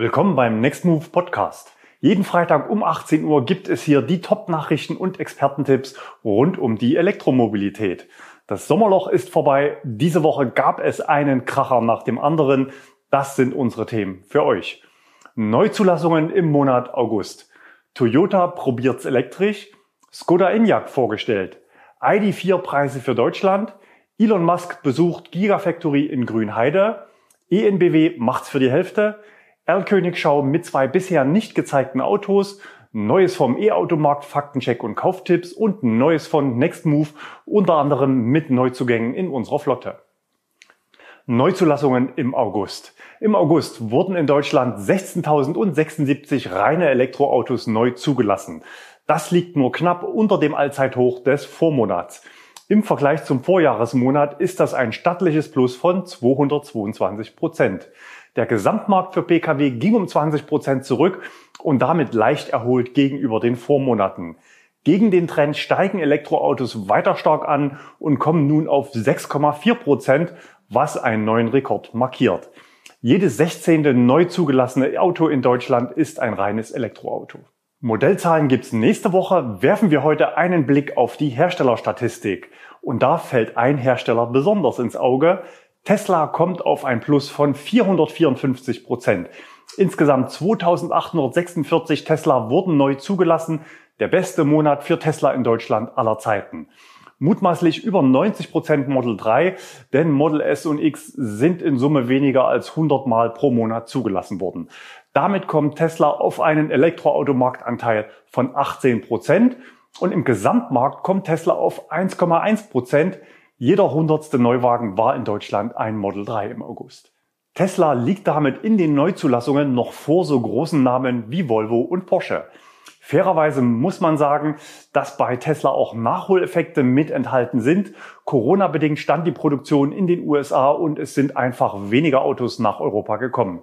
Willkommen beim Next Move Podcast. Jeden Freitag um 18 Uhr gibt es hier die Top-Nachrichten und Expertentipps rund um die Elektromobilität. Das Sommerloch ist vorbei. Diese Woche gab es einen Kracher nach dem anderen. Das sind unsere Themen für euch. Neuzulassungen im Monat August. Toyota probiert's elektrisch. Skoda Enyaq vorgestellt. ID4 Preise für Deutschland. Elon Musk besucht Gigafactory in Grünheide. ENBW macht's für die Hälfte. Erlkönigschau mit zwei bisher nicht gezeigten Autos, Neues vom E-Automarkt, Faktencheck und Kauftipps und Neues von Nextmove, unter anderem mit Neuzugängen in unserer Flotte. Neuzulassungen im August. Im August wurden in Deutschland 16.076 reine Elektroautos neu zugelassen. Das liegt nur knapp unter dem Allzeithoch des Vormonats. Im Vergleich zum Vorjahresmonat ist das ein stattliches Plus von 222 Prozent. Der Gesamtmarkt für Pkw ging um 20 Prozent zurück und damit leicht erholt gegenüber den Vormonaten. Gegen den Trend steigen Elektroautos weiter stark an und kommen nun auf 6,4 Prozent, was einen neuen Rekord markiert. Jedes 16. neu zugelassene Auto in Deutschland ist ein reines Elektroauto. Modellzahlen gibt's nächste Woche, werfen wir heute einen Blick auf die Herstellerstatistik. Und da fällt ein Hersteller besonders ins Auge, Tesla kommt auf ein Plus von 454 Prozent. Insgesamt 2846 Tesla wurden neu zugelassen. Der beste Monat für Tesla in Deutschland aller Zeiten. Mutmaßlich über 90 Prozent Model 3, denn Model S und X sind in Summe weniger als 100 Mal pro Monat zugelassen worden. Damit kommt Tesla auf einen Elektroautomarktanteil von 18 Prozent und im Gesamtmarkt kommt Tesla auf 1,1 Prozent. Jeder hundertste Neuwagen war in Deutschland ein Model 3 im August. Tesla liegt damit in den Neuzulassungen noch vor so großen Namen wie Volvo und Porsche. Fairerweise muss man sagen, dass bei Tesla auch Nachholeffekte mit enthalten sind. Corona-bedingt stand die Produktion in den USA und es sind einfach weniger Autos nach Europa gekommen.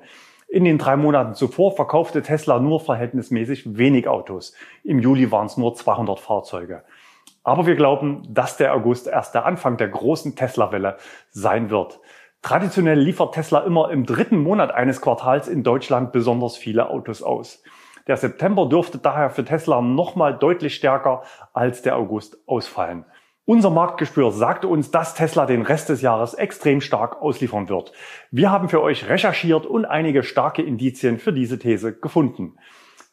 In den drei Monaten zuvor verkaufte Tesla nur verhältnismäßig wenig Autos. Im Juli waren es nur 200 Fahrzeuge. Aber wir glauben, dass der August erst der Anfang der großen Tesla-Welle sein wird. Traditionell liefert Tesla immer im dritten Monat eines Quartals in Deutschland besonders viele Autos aus. Der September dürfte daher für Tesla nochmal deutlich stärker als der August ausfallen. Unser Marktgespür sagte uns, dass Tesla den Rest des Jahres extrem stark ausliefern wird. Wir haben für euch recherchiert und einige starke Indizien für diese These gefunden.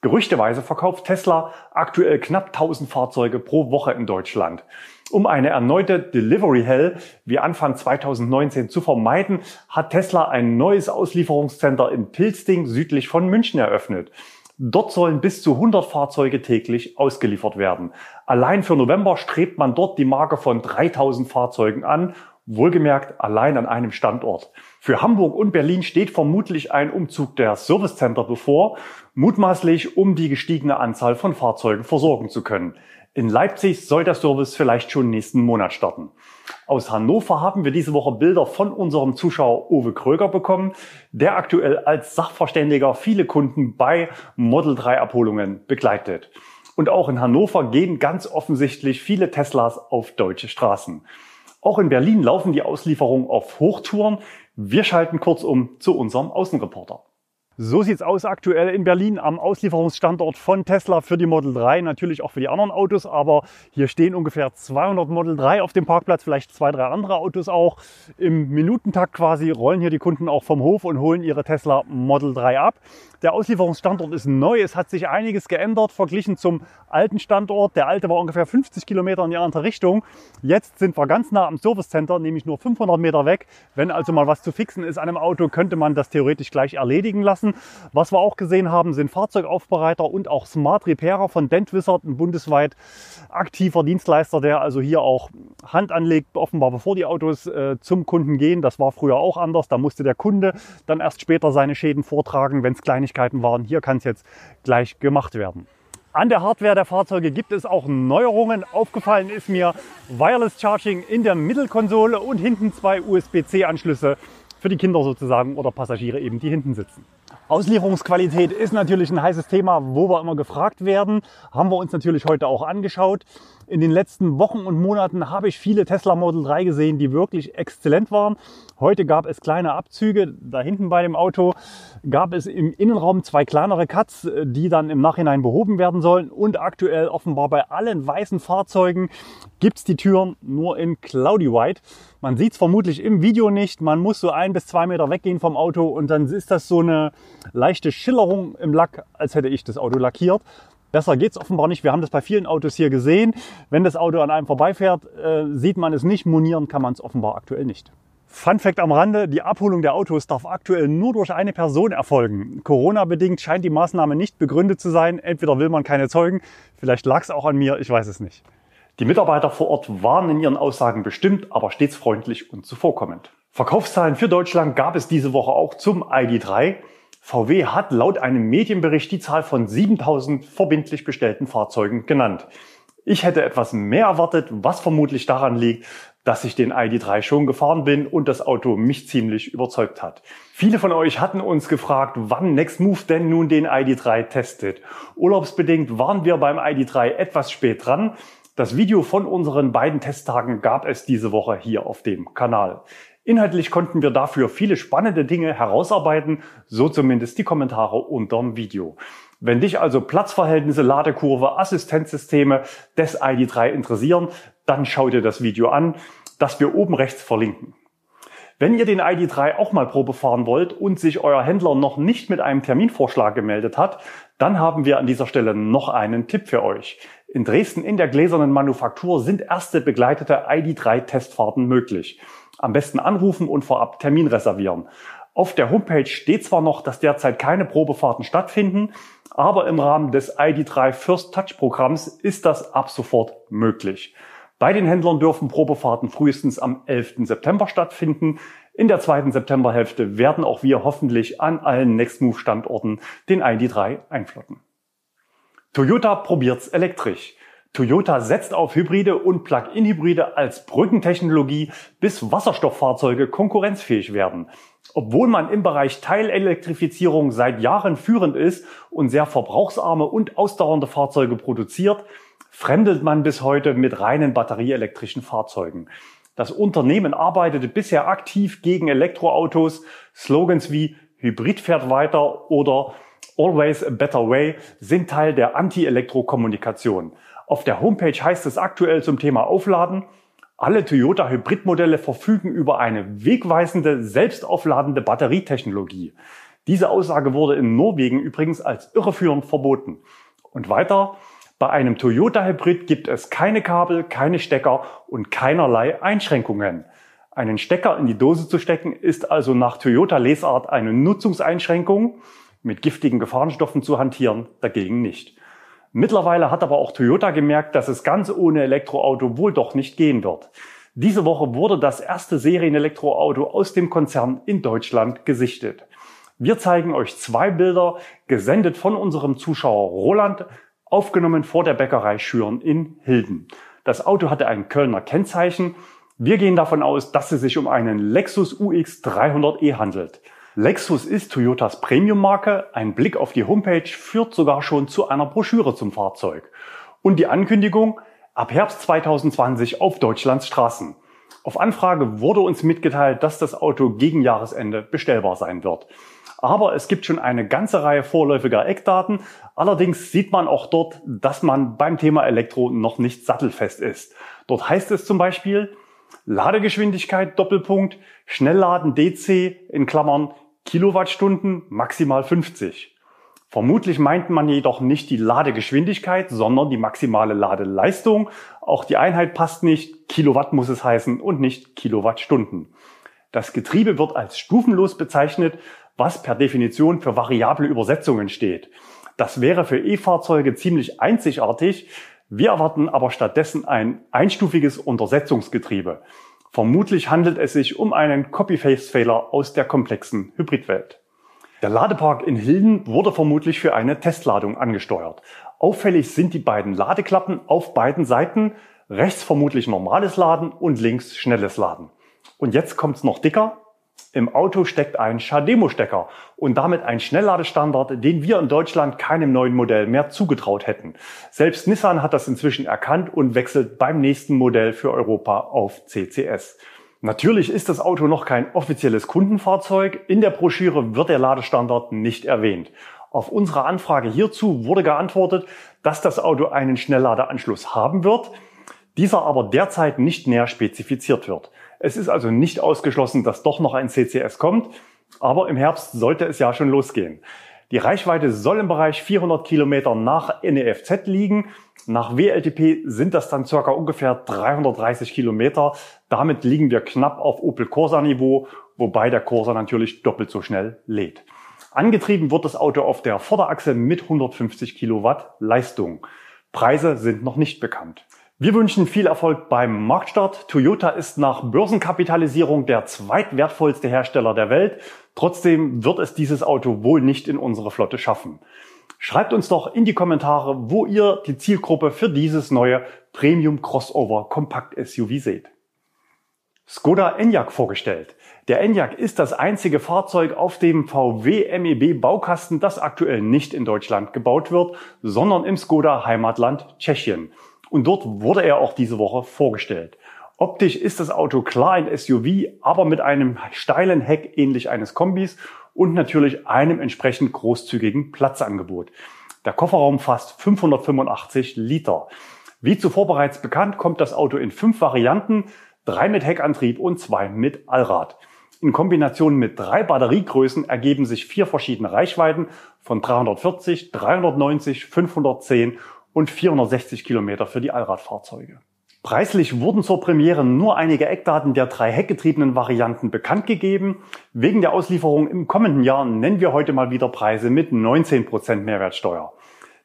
Gerüchteweise verkauft Tesla aktuell knapp 1000 Fahrzeuge pro Woche in Deutschland. Um eine erneute Delivery Hell wie Anfang 2019 zu vermeiden, hat Tesla ein neues Auslieferungscenter in Pilsting südlich von München eröffnet. Dort sollen bis zu 100 Fahrzeuge täglich ausgeliefert werden. Allein für November strebt man dort die Marke von 3000 Fahrzeugen an Wohlgemerkt allein an einem Standort. Für Hamburg und Berlin steht vermutlich ein Umzug der Service Center bevor, mutmaßlich um die gestiegene Anzahl von Fahrzeugen versorgen zu können. In Leipzig soll der Service vielleicht schon nächsten Monat starten. Aus Hannover haben wir diese Woche Bilder von unserem Zuschauer Uwe Kröger bekommen, der aktuell als Sachverständiger viele Kunden bei Model 3 Abholungen begleitet. Und auch in Hannover gehen ganz offensichtlich viele Teslas auf deutsche Straßen. Auch in Berlin laufen die Auslieferungen auf Hochtouren. Wir schalten kurz um zu unserem Außenreporter. So sieht's aus aktuell in Berlin am Auslieferungsstandort von Tesla für die Model 3, natürlich auch für die anderen Autos, aber hier stehen ungefähr 200 Model 3 auf dem Parkplatz, vielleicht zwei, drei andere Autos auch. Im Minutentakt quasi rollen hier die Kunden auch vom Hof und holen ihre Tesla Model 3 ab. Der Auslieferungsstandort ist neu, es hat sich einiges geändert verglichen zum alten Standort. Der alte war ungefähr 50 Kilometer in die andere Richtung. Jetzt sind wir ganz nah am Service Center, nämlich nur 500 Meter weg. Wenn also mal was zu fixen ist an einem Auto, könnte man das theoretisch gleich erledigen lassen lassen. Was wir auch gesehen haben, sind Fahrzeugaufbereiter und auch Smart Repairer von Dentwizard, ein bundesweit aktiver Dienstleister, der also hier auch Hand anlegt, offenbar bevor die Autos äh, zum Kunden gehen. Das war früher auch anders. Da musste der Kunde dann erst später seine Schäden vortragen, wenn es Kleinigkeiten waren. Hier kann es jetzt gleich gemacht werden. An der Hardware der Fahrzeuge gibt es auch Neuerungen. Aufgefallen ist mir Wireless Charging in der Mittelkonsole und hinten zwei USB-C-Anschlüsse für die Kinder sozusagen oder Passagiere eben, die hinten sitzen. Auslieferungsqualität ist natürlich ein heißes Thema, wo wir immer gefragt werden. Haben wir uns natürlich heute auch angeschaut. In den letzten Wochen und Monaten habe ich viele Tesla Model 3 gesehen, die wirklich exzellent waren. Heute gab es kleine Abzüge. Da hinten bei dem Auto gab es im Innenraum zwei kleinere Cuts, die dann im Nachhinein behoben werden sollen. Und aktuell offenbar bei allen weißen Fahrzeugen gibt es die Türen nur in Cloudy White. Man sieht es vermutlich im Video nicht. Man muss so ein bis zwei Meter weggehen vom Auto und dann ist das so eine leichte Schillerung im Lack, als hätte ich das Auto lackiert. Besser geht's offenbar nicht. Wir haben das bei vielen Autos hier gesehen. Wenn das Auto an einem vorbeifährt, äh, sieht man es nicht. Monieren kann man es offenbar aktuell nicht. Fun Fact am Rande, die Abholung der Autos darf aktuell nur durch eine Person erfolgen. Corona-bedingt scheint die Maßnahme nicht begründet zu sein. Entweder will man keine Zeugen, vielleicht lag es auch an mir, ich weiß es nicht. Die Mitarbeiter vor Ort waren in ihren Aussagen bestimmt, aber stets freundlich und zuvorkommend. Verkaufszahlen für Deutschland gab es diese Woche auch zum ID3. VW hat laut einem Medienbericht die Zahl von 7000 verbindlich bestellten Fahrzeugen genannt. Ich hätte etwas mehr erwartet, was vermutlich daran liegt, dass ich den ID3 schon gefahren bin und das Auto mich ziemlich überzeugt hat. Viele von euch hatten uns gefragt, wann Nextmove denn nun den ID3 testet. Urlaubsbedingt waren wir beim ID3 etwas spät dran. Das Video von unseren beiden Testtagen gab es diese Woche hier auf dem Kanal. Inhaltlich konnten wir dafür viele spannende Dinge herausarbeiten, so zumindest die Kommentare unterm Video. Wenn dich also Platzverhältnisse, Ladekurve, Assistenzsysteme des ID3 interessieren, dann schau dir das Video an, das wir oben rechts verlinken. Wenn ihr den ID3 auch mal Probe fahren wollt und sich euer Händler noch nicht mit einem Terminvorschlag gemeldet hat, dann haben wir an dieser Stelle noch einen Tipp für euch. In Dresden in der gläsernen Manufaktur sind erste begleitete ID3-Testfahrten möglich. Am besten anrufen und vorab Termin reservieren. Auf der Homepage steht zwar noch, dass derzeit keine Probefahrten stattfinden, aber im Rahmen des ID3 First Touch Programms ist das ab sofort möglich. Bei den Händlern dürfen Probefahrten frühestens am 11. September stattfinden. In der zweiten Septemberhälfte werden auch wir hoffentlich an allen Nextmove Standorten den ID3 einflotten. Toyota probiert's elektrisch. Toyota setzt auf Hybride und Plug-in-Hybride als Brückentechnologie, bis Wasserstofffahrzeuge konkurrenzfähig werden. Obwohl man im Bereich Teilelektrifizierung seit Jahren führend ist und sehr verbrauchsarme und ausdauernde Fahrzeuge produziert, fremdelt man bis heute mit reinen batterieelektrischen Fahrzeugen. Das Unternehmen arbeitete bisher aktiv gegen Elektroautos. Slogans wie Hybrid fährt weiter oder Always a Better Way sind Teil der Anti-Elektro-Kommunikation. Auf der Homepage heißt es aktuell zum Thema Aufladen, alle Toyota Hybridmodelle verfügen über eine wegweisende, selbstaufladende Batterietechnologie. Diese Aussage wurde in Norwegen übrigens als irreführend verboten. Und weiter, bei einem Toyota Hybrid gibt es keine Kabel, keine Stecker und keinerlei Einschränkungen. Einen Stecker in die Dose zu stecken ist also nach Toyota Lesart eine Nutzungseinschränkung. Mit giftigen Gefahrenstoffen zu hantieren dagegen nicht. Mittlerweile hat aber auch Toyota gemerkt, dass es ganz ohne Elektroauto wohl doch nicht gehen wird. Diese Woche wurde das erste Serienelektroauto aus dem Konzern in Deutschland gesichtet. Wir zeigen euch zwei Bilder, gesendet von unserem Zuschauer Roland, aufgenommen vor der Bäckerei Schüren in Hilden. Das Auto hatte ein Kölner Kennzeichen. Wir gehen davon aus, dass es sich um einen Lexus UX 300e handelt. Lexus ist Toyotas Premium-Marke. Ein Blick auf die Homepage führt sogar schon zu einer Broschüre zum Fahrzeug. Und die Ankündigung, ab Herbst 2020 auf Deutschlands Straßen. Auf Anfrage wurde uns mitgeteilt, dass das Auto gegen Jahresende bestellbar sein wird. Aber es gibt schon eine ganze Reihe vorläufiger Eckdaten. Allerdings sieht man auch dort, dass man beim Thema Elektro noch nicht sattelfest ist. Dort heißt es zum Beispiel, Ladegeschwindigkeit Doppelpunkt, Schnellladen DC in Klammern Kilowattstunden maximal 50. Vermutlich meint man jedoch nicht die Ladegeschwindigkeit, sondern die maximale Ladeleistung. Auch die Einheit passt nicht. Kilowatt muss es heißen und nicht Kilowattstunden. Das Getriebe wird als stufenlos bezeichnet, was per Definition für variable Übersetzungen steht. Das wäre für E-Fahrzeuge ziemlich einzigartig. Wir erwarten aber stattdessen ein einstufiges Untersetzungsgetriebe. Vermutlich handelt es sich um einen Copy-Paste-Fehler aus der komplexen Hybridwelt. Der Ladepark in Hilden wurde vermutlich für eine Testladung angesteuert. Auffällig sind die beiden Ladeklappen auf beiden Seiten, rechts vermutlich normales Laden und links schnelles Laden. Und jetzt kommt's noch dicker. Im Auto steckt ein CHAdeMO-Stecker und damit ein Schnellladestandard, den wir in Deutschland keinem neuen Modell mehr zugetraut hätten. Selbst Nissan hat das inzwischen erkannt und wechselt beim nächsten Modell für Europa auf CCS. Natürlich ist das Auto noch kein offizielles Kundenfahrzeug. In der Broschüre wird der Ladestandard nicht erwähnt. Auf unsere Anfrage hierzu wurde geantwortet, dass das Auto einen Schnellladeanschluss haben wird, dieser aber derzeit nicht näher spezifiziert wird. Es ist also nicht ausgeschlossen, dass doch noch ein CCS kommt, aber im Herbst sollte es ja schon losgehen. Die Reichweite soll im Bereich 400 Kilometer nach NEFZ liegen. Nach WLTP sind das dann circa ungefähr 330 Kilometer. Damit liegen wir knapp auf Opel Corsa Niveau, wobei der Corsa natürlich doppelt so schnell lädt. Angetrieben wird das Auto auf der Vorderachse mit 150 Kilowatt Leistung. Preise sind noch nicht bekannt. Wir wünschen viel Erfolg beim Marktstart. Toyota ist nach Börsenkapitalisierung der zweitwertvollste Hersteller der Welt. Trotzdem wird es dieses Auto wohl nicht in unsere Flotte schaffen. Schreibt uns doch in die Kommentare, wo ihr die Zielgruppe für dieses neue Premium Crossover Kompakt SUV seht. Skoda Enyaq vorgestellt. Der Enyaq ist das einzige Fahrzeug auf dem VW MEB Baukasten, das aktuell nicht in Deutschland gebaut wird, sondern im Skoda Heimatland Tschechien. Und dort wurde er auch diese Woche vorgestellt. Optisch ist das Auto klar ein SUV, aber mit einem steilen Heck ähnlich eines Kombis und natürlich einem entsprechend großzügigen Platzangebot. Der Kofferraum fasst 585 Liter. Wie zuvor bereits bekannt, kommt das Auto in fünf Varianten, drei mit Heckantrieb und zwei mit Allrad. In Kombination mit drei Batteriegrößen ergeben sich vier verschiedene Reichweiten von 340, 390, 510 und 460 Kilometer für die Allradfahrzeuge. Preislich wurden zur Premiere nur einige Eckdaten der drei heckgetriebenen Varianten bekannt gegeben. Wegen der Auslieferung im kommenden Jahr nennen wir heute mal wieder Preise mit 19 Prozent Mehrwertsteuer.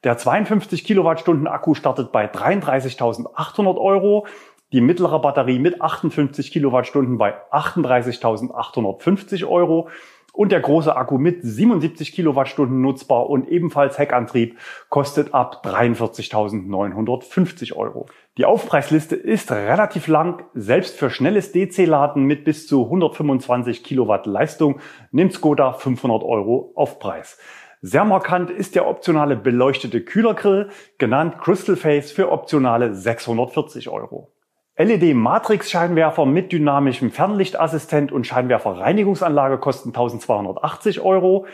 Der 52 Kilowattstunden Akku startet bei 33.800 Euro, die mittlere Batterie mit 58 Kilowattstunden bei 38.850 Euro und der große Akku mit 77 Kilowattstunden nutzbar und ebenfalls Heckantrieb kostet ab 43.950 Euro. Die Aufpreisliste ist relativ lang. Selbst für schnelles DC-Laden mit bis zu 125 Kilowatt Leistung nimmt Skoda 500 Euro Aufpreis. Sehr markant ist der optionale beleuchtete Kühlergrill, genannt Crystal Face für optionale 640 Euro. LED-Matrix-Scheinwerfer mit dynamischem Fernlichtassistent und Scheinwerferreinigungsanlage kosten 1280 Euro.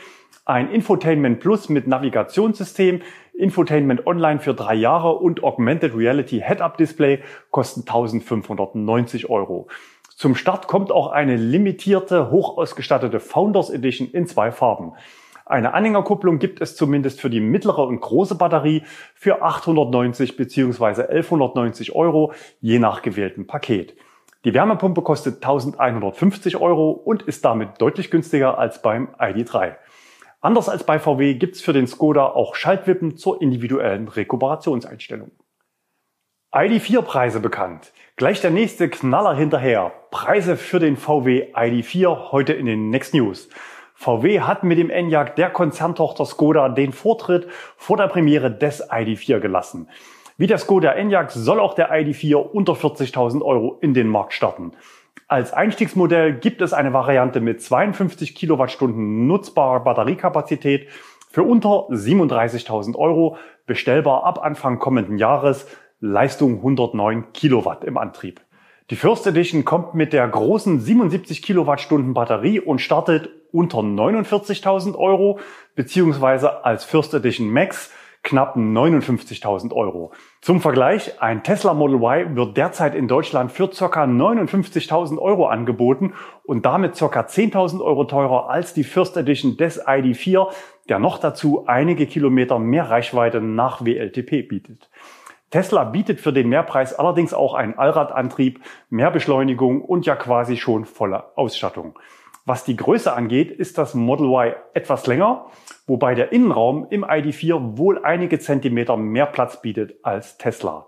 Ein Infotainment Plus mit Navigationssystem, Infotainment Online für drei Jahre und Augmented Reality Head-Up Display kosten 1590 Euro. Zum Start kommt auch eine limitierte, hochausgestattete Founders Edition in zwei Farben. Eine Anhängerkupplung gibt es zumindest für die mittlere und große Batterie für 890 bzw. 1190 Euro, je nach gewähltem Paket. Die Wärmepumpe kostet 1150 Euro und ist damit deutlich günstiger als beim ID3. Anders als bei VW gibt's für den Skoda auch Schaltwippen zur individuellen Rekuperationseinstellung. ID4-Preise bekannt. Gleich der nächste Knaller hinterher. Preise für den VW ID4 heute in den Next News. VW hat mit dem Enyaq der Konzerntochter Skoda den Vortritt vor der Premiere des ID4 gelassen. Wie der Skoda Enyaq soll auch der ID4 unter 40.000 Euro in den Markt starten. Als Einstiegsmodell gibt es eine Variante mit 52 Kilowattstunden nutzbarer Batteriekapazität für unter 37.000 Euro, bestellbar ab Anfang kommenden Jahres, Leistung 109 Kilowatt im Antrieb. Die First Edition kommt mit der großen 77 Kilowattstunden Batterie und startet unter 49.000 Euro, beziehungsweise als First Edition Max knapp 59.000 Euro. Zum Vergleich, ein Tesla Model Y wird derzeit in Deutschland für ca. 59.000 Euro angeboten und damit ca. 10.000 Euro teurer als die First Edition des ID4, der noch dazu einige Kilometer mehr Reichweite nach WLTP bietet. Tesla bietet für den Mehrpreis allerdings auch einen Allradantrieb, mehr Beschleunigung und ja quasi schon volle Ausstattung. Was die Größe angeht, ist das Model Y etwas länger, wobei der Innenraum im ID4 wohl einige Zentimeter mehr Platz bietet als Tesla.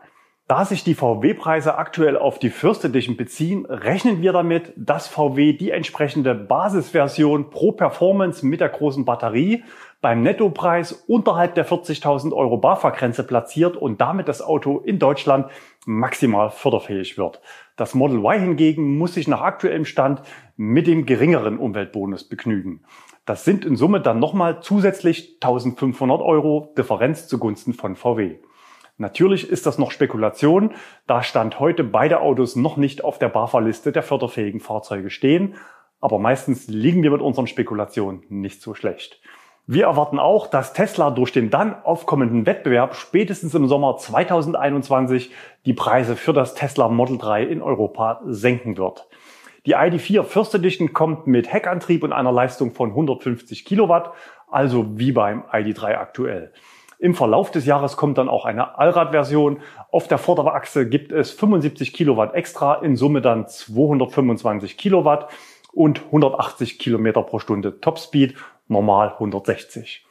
Da sich die VW-Preise aktuell auf die First Edition beziehen, rechnen wir damit, dass VW die entsprechende Basisversion pro Performance mit der großen Batterie beim Nettopreis unterhalb der 40.000 Euro BAFA-Grenze platziert und damit das Auto in Deutschland maximal förderfähig wird. Das Model Y hingegen muss sich nach aktuellem Stand mit dem geringeren Umweltbonus begnügen. Das sind in Summe dann nochmal zusätzlich 1500 Euro Differenz zugunsten von VW. Natürlich ist das noch Spekulation, da Stand heute beide Autos noch nicht auf der BAFA-Liste der förderfähigen Fahrzeuge stehen, aber meistens liegen wir mit unseren Spekulationen nicht so schlecht. Wir erwarten auch, dass Tesla durch den dann aufkommenden Wettbewerb spätestens im Sommer 2021 die Preise für das Tesla Model 3 in Europa senken wird. Die ID4 First Edition kommt mit Heckantrieb und einer Leistung von 150 Kilowatt, also wie beim ID3 aktuell. Im Verlauf des Jahres kommt dann auch eine Allradversion. Auf der Vorderachse gibt es 75 Kilowatt extra, in Summe dann 225 Kilowatt und 180 Kilometer pro Stunde Topspeed normal 160.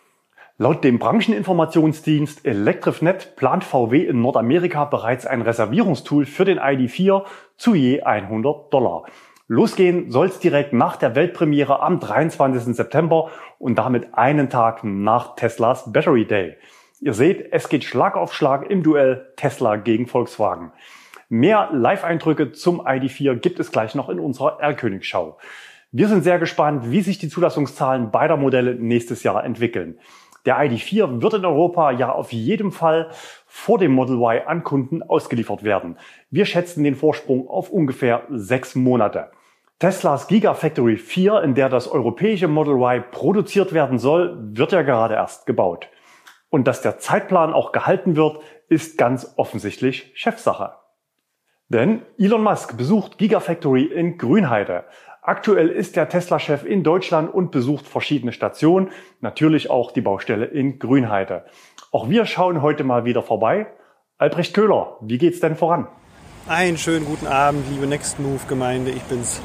Laut dem Brancheninformationsdienst ElectrifNet plant VW in Nordamerika bereits ein Reservierungstool für den ID4 zu je 100 Dollar. Losgehen soll es direkt nach der Weltpremiere am 23. September und damit einen Tag nach Teslas Battery Day. Ihr seht, es geht Schlag auf Schlag im Duell Tesla gegen Volkswagen. Mehr Live-Eindrücke zum ID4 gibt es gleich noch in unserer R-Königsschau. Wir sind sehr gespannt, wie sich die Zulassungszahlen beider Modelle nächstes Jahr entwickeln. Der ID4 wird in Europa ja auf jeden Fall vor dem Model Y an Kunden ausgeliefert werden. Wir schätzen den Vorsprung auf ungefähr sechs Monate. Teslas Gigafactory 4, in der das europäische Model Y produziert werden soll, wird ja gerade erst gebaut. Und dass der Zeitplan auch gehalten wird, ist ganz offensichtlich Chefsache. Denn Elon Musk besucht Gigafactory in Grünheide. Aktuell ist der Tesla-Chef in Deutschland und besucht verschiedene Stationen, natürlich auch die Baustelle in Grünheide. Auch wir schauen heute mal wieder vorbei. Albrecht Köhler, wie geht's denn voran? Einen schönen guten Abend, liebe Next Move Gemeinde. Ich bin's,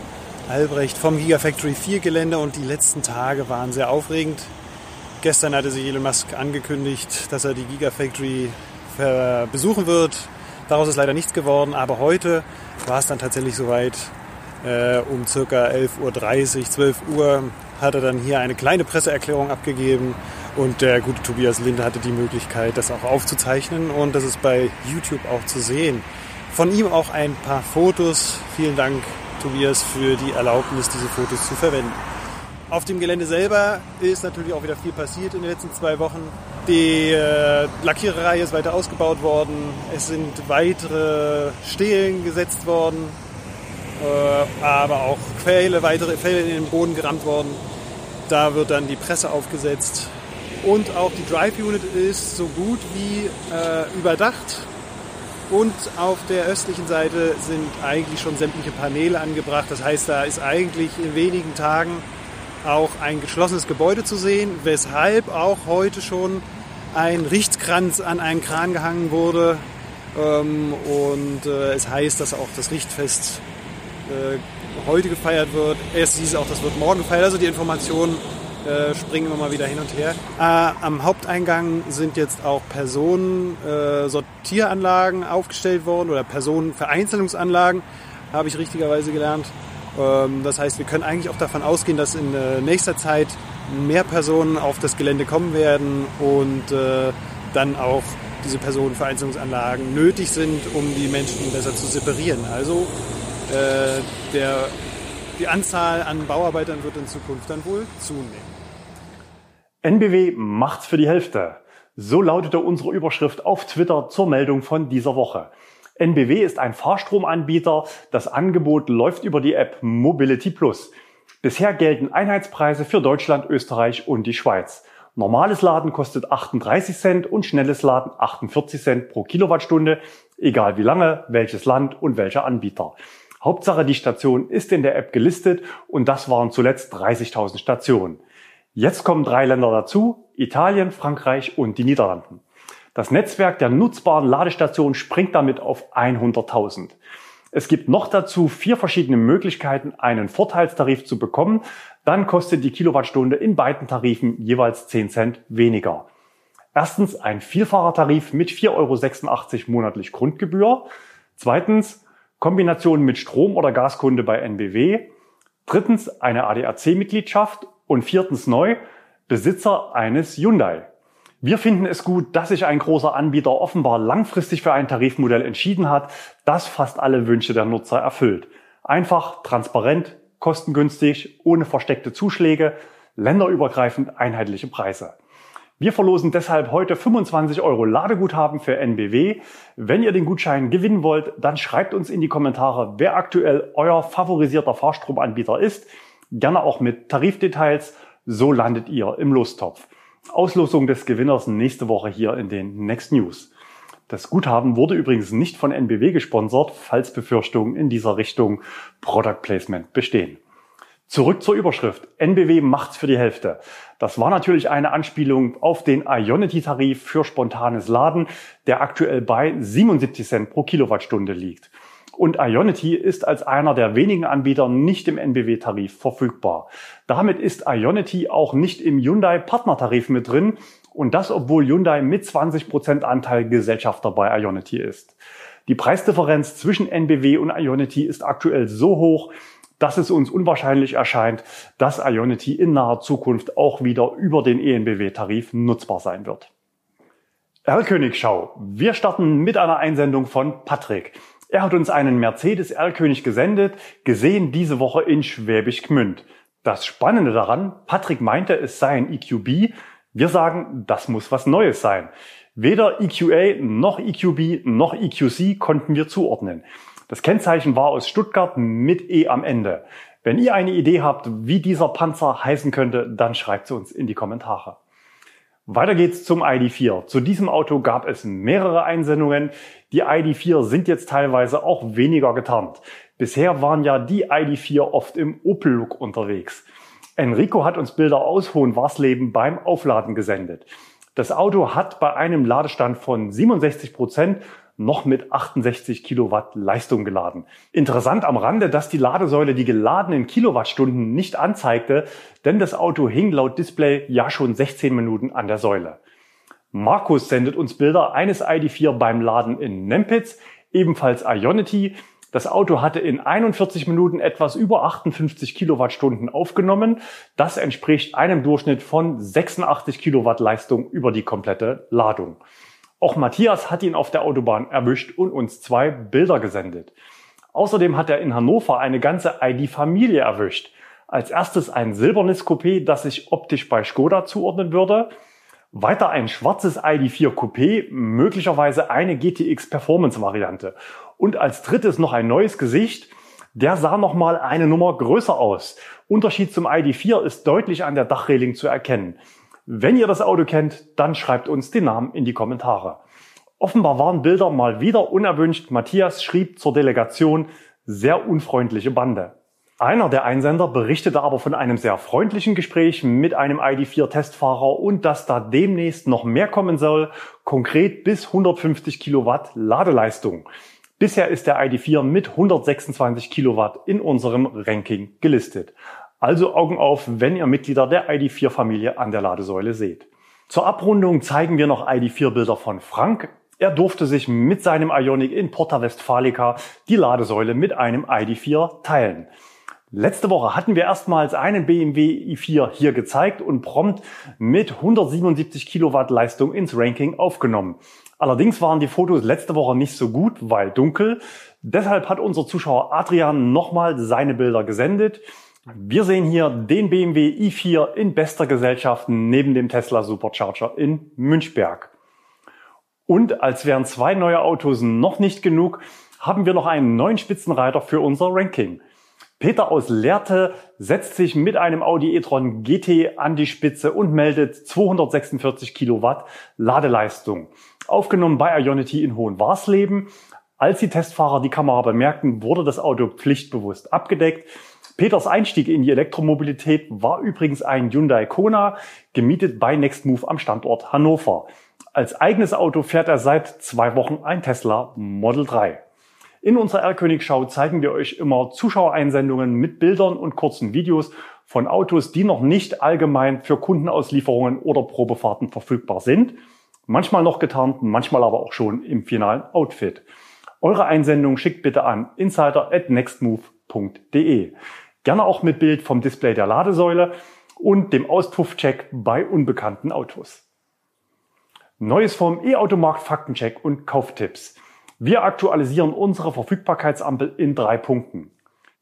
Albrecht vom Gigafactory 4 Gelände und die letzten Tage waren sehr aufregend. Gestern hatte sich Elon Musk angekündigt, dass er die Gigafactory besuchen wird. Daraus ist leider nichts geworden, aber heute war es dann tatsächlich soweit. Äh, um circa 11.30 Uhr, 12 Uhr hat er dann hier eine kleine Presseerklärung abgegeben und der gute Tobias Linde hatte die Möglichkeit, das auch aufzuzeichnen und das ist bei YouTube auch zu sehen. Von ihm auch ein paar Fotos. Vielen Dank, Tobias, für die Erlaubnis, diese Fotos zu verwenden. Auf dem Gelände selber ist natürlich auch wieder viel passiert in den letzten zwei Wochen. Die äh, Lackiererei ist weiter ausgebaut worden. Es sind weitere Stelen gesetzt worden aber auch Pfähle, weitere Pfähle in den Boden gerammt worden. Da wird dann die Presse aufgesetzt. Und auch die Drive Unit ist so gut wie äh, überdacht. Und auf der östlichen Seite sind eigentlich schon sämtliche Paneele angebracht. Das heißt, da ist eigentlich in wenigen Tagen auch ein geschlossenes Gebäude zu sehen, weshalb auch heute schon ein Richtkranz an einen Kran gehangen wurde. Ähm, und äh, es heißt, dass auch das Richtfest äh, heute gefeiert wird. Erst hieß es auch, das wird morgen gefeiert. Also die Informationen äh, springen immer mal wieder hin und her. Äh, am Haupteingang sind jetzt auch Personensortieranlagen äh, aufgestellt worden oder Personenvereinzelungsanlagen, habe ich richtigerweise gelernt. Ähm, das heißt, wir können eigentlich auch davon ausgehen, dass in äh, nächster Zeit mehr Personen auf das Gelände kommen werden und äh, dann auch diese Personenvereinzelungsanlagen nötig sind, um die Menschen besser zu separieren. Also äh, der, die Anzahl an Bauarbeitern wird in Zukunft dann wohl zunehmen. NBW macht's für die Hälfte. So lautete unsere Überschrift auf Twitter zur Meldung von dieser Woche. NBW ist ein Fahrstromanbieter. Das Angebot läuft über die App Mobility Plus. Bisher gelten Einheitspreise für Deutschland, Österreich und die Schweiz. Normales Laden kostet 38 Cent und schnelles Laden 48 Cent pro Kilowattstunde, egal wie lange, welches Land und welcher Anbieter. Hauptsache, die Station ist in der App gelistet und das waren zuletzt 30.000 Stationen. Jetzt kommen drei Länder dazu, Italien, Frankreich und die Niederlanden. Das Netzwerk der nutzbaren Ladestationen springt damit auf 100.000. Es gibt noch dazu vier verschiedene Möglichkeiten, einen Vorteilstarif zu bekommen. Dann kostet die Kilowattstunde in beiden Tarifen jeweils 10 Cent weniger. Erstens ein Vielfahrertarif mit 4,86 Euro monatlich Grundgebühr. Zweitens Kombination mit Strom- oder Gaskunde bei NBW. Drittens eine ADAC-Mitgliedschaft und viertens neu Besitzer eines Hyundai. Wir finden es gut, dass sich ein großer Anbieter offenbar langfristig für ein Tarifmodell entschieden hat, das fast alle Wünsche der Nutzer erfüllt. Einfach, transparent, kostengünstig, ohne versteckte Zuschläge, länderübergreifend einheitliche Preise. Wir verlosen deshalb heute 25 Euro Ladeguthaben für NBW. Wenn ihr den Gutschein gewinnen wollt, dann schreibt uns in die Kommentare, wer aktuell euer favorisierter Fahrstromanbieter ist. Gerne auch mit Tarifdetails. So landet ihr im Lostopf. Auslosung des Gewinners nächste Woche hier in den Next News. Das Guthaben wurde übrigens nicht von NBW gesponsert, falls Befürchtungen in dieser Richtung Product Placement bestehen. Zurück zur Überschrift. NBW macht's für die Hälfte. Das war natürlich eine Anspielung auf den Ionity-Tarif für spontanes Laden, der aktuell bei 77 Cent pro Kilowattstunde liegt. Und Ionity ist als einer der wenigen Anbieter nicht im NBW-Tarif verfügbar. Damit ist Ionity auch nicht im Hyundai-Partnertarif mit drin. Und das, obwohl Hyundai mit 20% Anteil Gesellschafter bei Ionity ist. Die Preisdifferenz zwischen NBW und Ionity ist aktuell so hoch, dass es uns unwahrscheinlich erscheint, dass Ionity in naher Zukunft auch wieder über den ENBW-Tarif nutzbar sein wird. R-König-Schau. Wir starten mit einer Einsendung von Patrick. Er hat uns einen Mercedes R-König gesendet, gesehen diese Woche in Schwäbisch Gmünd. Das Spannende daran, Patrick meinte, es sei ein EQB. Wir sagen, das muss was Neues sein. Weder EQA noch EQB noch EQC konnten wir zuordnen. Das Kennzeichen war aus Stuttgart mit E am Ende. Wenn ihr eine Idee habt, wie dieser Panzer heißen könnte, dann schreibt sie uns in die Kommentare. Weiter geht's zum ID4. Zu diesem Auto gab es mehrere Einsendungen. Die ID4 sind jetzt teilweise auch weniger getarnt. Bisher waren ja die ID4 oft im Opel-Look unterwegs. Enrico hat uns Bilder aus Hohenwarsleben beim Aufladen gesendet. Das Auto hat bei einem Ladestand von 67 Prozent noch mit 68 Kilowatt Leistung geladen. Interessant am Rande, dass die Ladesäule die geladenen Kilowattstunden nicht anzeigte, denn das Auto hing laut Display ja schon 16 Minuten an der Säule. Markus sendet uns Bilder eines ID4 beim Laden in Nempitz, ebenfalls Ionity. Das Auto hatte in 41 Minuten etwas über 58 Kilowattstunden aufgenommen. Das entspricht einem Durchschnitt von 86 Kilowatt Leistung über die komplette Ladung. Auch Matthias hat ihn auf der Autobahn erwischt und uns zwei Bilder gesendet. Außerdem hat er in Hannover eine ganze ID-Familie erwischt. Als erstes ein silbernes Coupé, das sich optisch bei Skoda zuordnen würde. Weiter ein schwarzes ID4 Coupé, möglicherweise eine GTX Performance Variante. Und als drittes noch ein neues Gesicht. Der sah nochmal eine Nummer größer aus. Unterschied zum ID4 ist deutlich an der Dachreling zu erkennen. Wenn ihr das Auto kennt, dann schreibt uns den Namen in die Kommentare. Offenbar waren Bilder mal wieder unerwünscht. Matthias schrieb zur Delegation sehr unfreundliche Bande. Einer der Einsender berichtete aber von einem sehr freundlichen Gespräch mit einem ID4-Testfahrer und dass da demnächst noch mehr kommen soll, konkret bis 150 Kilowatt Ladeleistung. Bisher ist der ID4 mit 126 Kilowatt in unserem Ranking gelistet. Also Augen auf, wenn ihr Mitglieder der ID4-Familie an der Ladesäule seht. Zur Abrundung zeigen wir noch ID4-Bilder von Frank. Er durfte sich mit seinem Ionic in Porta Westfalica die Ladesäule mit einem ID4 teilen. Letzte Woche hatten wir erstmals einen BMW i4 hier gezeigt und prompt mit 177 Kilowatt Leistung ins Ranking aufgenommen. Allerdings waren die Fotos letzte Woche nicht so gut, weil dunkel. Deshalb hat unser Zuschauer Adrian nochmal seine Bilder gesendet. Wir sehen hier den BMW i4 in bester Gesellschaft neben dem Tesla Supercharger in Münchberg. Und als wären zwei neue Autos noch nicht genug, haben wir noch einen neuen Spitzenreiter für unser Ranking. Peter aus Lehrte setzt sich mit einem Audi e-tron GT an die Spitze und meldet 246 Kilowatt Ladeleistung. Aufgenommen bei Ionity in Hohenwarsleben. Als die Testfahrer die Kamera bemerkten, wurde das Auto pflichtbewusst abgedeckt. Peters Einstieg in die Elektromobilität war übrigens ein Hyundai Kona, gemietet bei Nextmove am Standort Hannover. Als eigenes Auto fährt er seit zwei Wochen ein Tesla Model 3. In unserer R-König-Schau zeigen wir euch immer Zuschauereinsendungen mit Bildern und kurzen Videos von Autos, die noch nicht allgemein für Kundenauslieferungen oder Probefahrten verfügbar sind. Manchmal noch getarnt, manchmal aber auch schon im finalen Outfit. Eure Einsendung schickt bitte an insider@nextmove.de. Gerne auch mit Bild vom Display der Ladesäule und dem Auspuffcheck bei unbekannten Autos. Neues vom E-Automarkt Faktencheck und Kauftipps. Wir aktualisieren unsere Verfügbarkeitsampel in drei Punkten.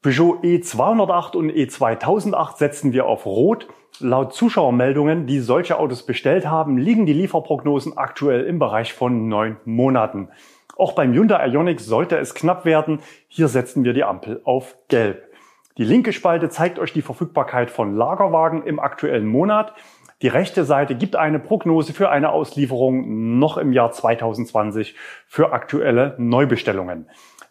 Peugeot E208 und E2008 setzen wir auf Rot. Laut Zuschauermeldungen, die solche Autos bestellt haben, liegen die Lieferprognosen aktuell im Bereich von neun Monaten. Auch beim Hyundai Ioniq sollte es knapp werden. Hier setzen wir die Ampel auf Gelb. Die linke Spalte zeigt euch die Verfügbarkeit von Lagerwagen im aktuellen Monat. Die rechte Seite gibt eine Prognose für eine Auslieferung noch im Jahr 2020 für aktuelle Neubestellungen.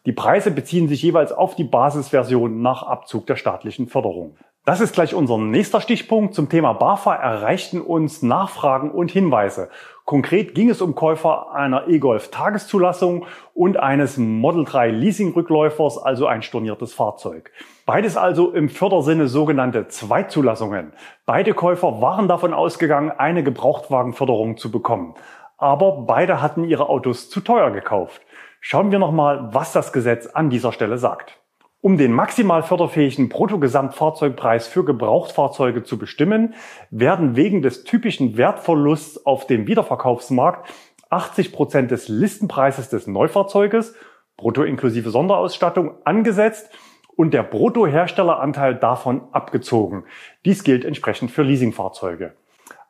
Die Preise beziehen sich jeweils auf die Basisversion nach Abzug der staatlichen Förderung. Das ist gleich unser nächster Stichpunkt. Zum Thema BAFA erreichten uns Nachfragen und Hinweise. Konkret ging es um Käufer einer E-Golf Tageszulassung und eines Model 3 Leasing Rückläufers, also ein storniertes Fahrzeug. Beides also im Fördersinne sogenannte Zweitzulassungen. Beide Käufer waren davon ausgegangen, eine Gebrauchtwagenförderung zu bekommen. Aber beide hatten ihre Autos zu teuer gekauft. Schauen wir nochmal, was das Gesetz an dieser Stelle sagt. Um den maximal förderfähigen Bruttogesamtfahrzeugpreis für Gebrauchtfahrzeuge zu bestimmen, werden wegen des typischen Wertverlusts auf dem Wiederverkaufsmarkt 80 Prozent des Listenpreises des Neufahrzeuges, brutto inklusive Sonderausstattung, angesetzt und der Bruttoherstelleranteil davon abgezogen. Dies gilt entsprechend für Leasingfahrzeuge.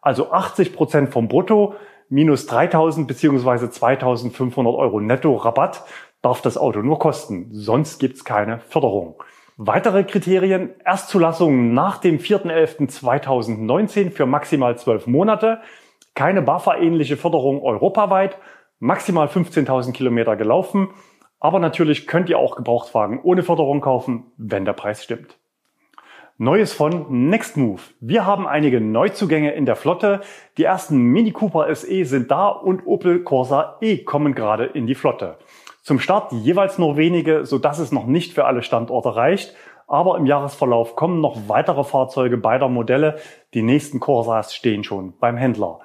Also 80 Prozent vom Brutto minus 3000 bzw. 2500 Euro netto Rabatt darf das Auto nur kosten, sonst gibt's keine Förderung. Weitere Kriterien, Erstzulassung nach dem 4.11.2019 für maximal 12 Monate, keine BAFA-ähnliche Förderung europaweit, maximal 15.000 Kilometer gelaufen, aber natürlich könnt ihr auch Gebrauchtwagen ohne Förderung kaufen, wenn der Preis stimmt. Neues von Nextmove. Wir haben einige Neuzugänge in der Flotte. Die ersten Mini Cooper SE sind da und Opel Corsa E kommen gerade in die Flotte. Zum Start jeweils nur wenige, so dass es noch nicht für alle Standorte reicht. Aber im Jahresverlauf kommen noch weitere Fahrzeuge beider Modelle. Die nächsten Corsas stehen schon beim Händler.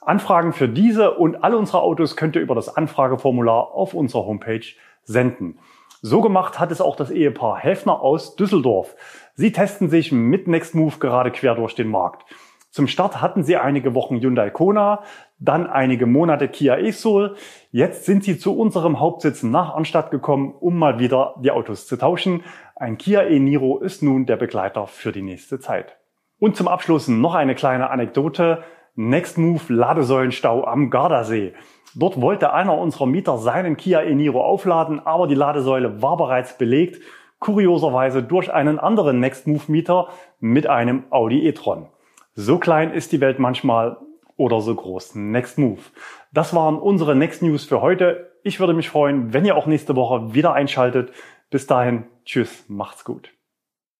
Anfragen für diese und alle unsere Autos könnt ihr über das Anfrageformular auf unserer Homepage senden. So gemacht hat es auch das Ehepaar Helfner aus Düsseldorf. Sie testen sich mit Nextmove gerade quer durch den Markt. Zum Start hatten sie einige Wochen Hyundai Kona, dann einige Monate Kia e-Soul. Jetzt sind sie zu unserem Hauptsitz nach Arnstadt gekommen, um mal wieder die Autos zu tauschen. Ein Kia e-Niro ist nun der Begleiter für die nächste Zeit. Und zum Abschluss noch eine kleine Anekdote. Nextmove Ladesäulenstau am Gardasee. Dort wollte einer unserer Mieter seinen Kia e-Niro aufladen, aber die Ladesäule war bereits belegt, kurioserweise durch einen anderen Nextmove-Mieter mit einem Audi e-tron. So klein ist die Welt manchmal oder so groß. Next Move. Das waren unsere Next News für heute. Ich würde mich freuen, wenn ihr auch nächste Woche wieder einschaltet. Bis dahin, tschüss, macht's gut.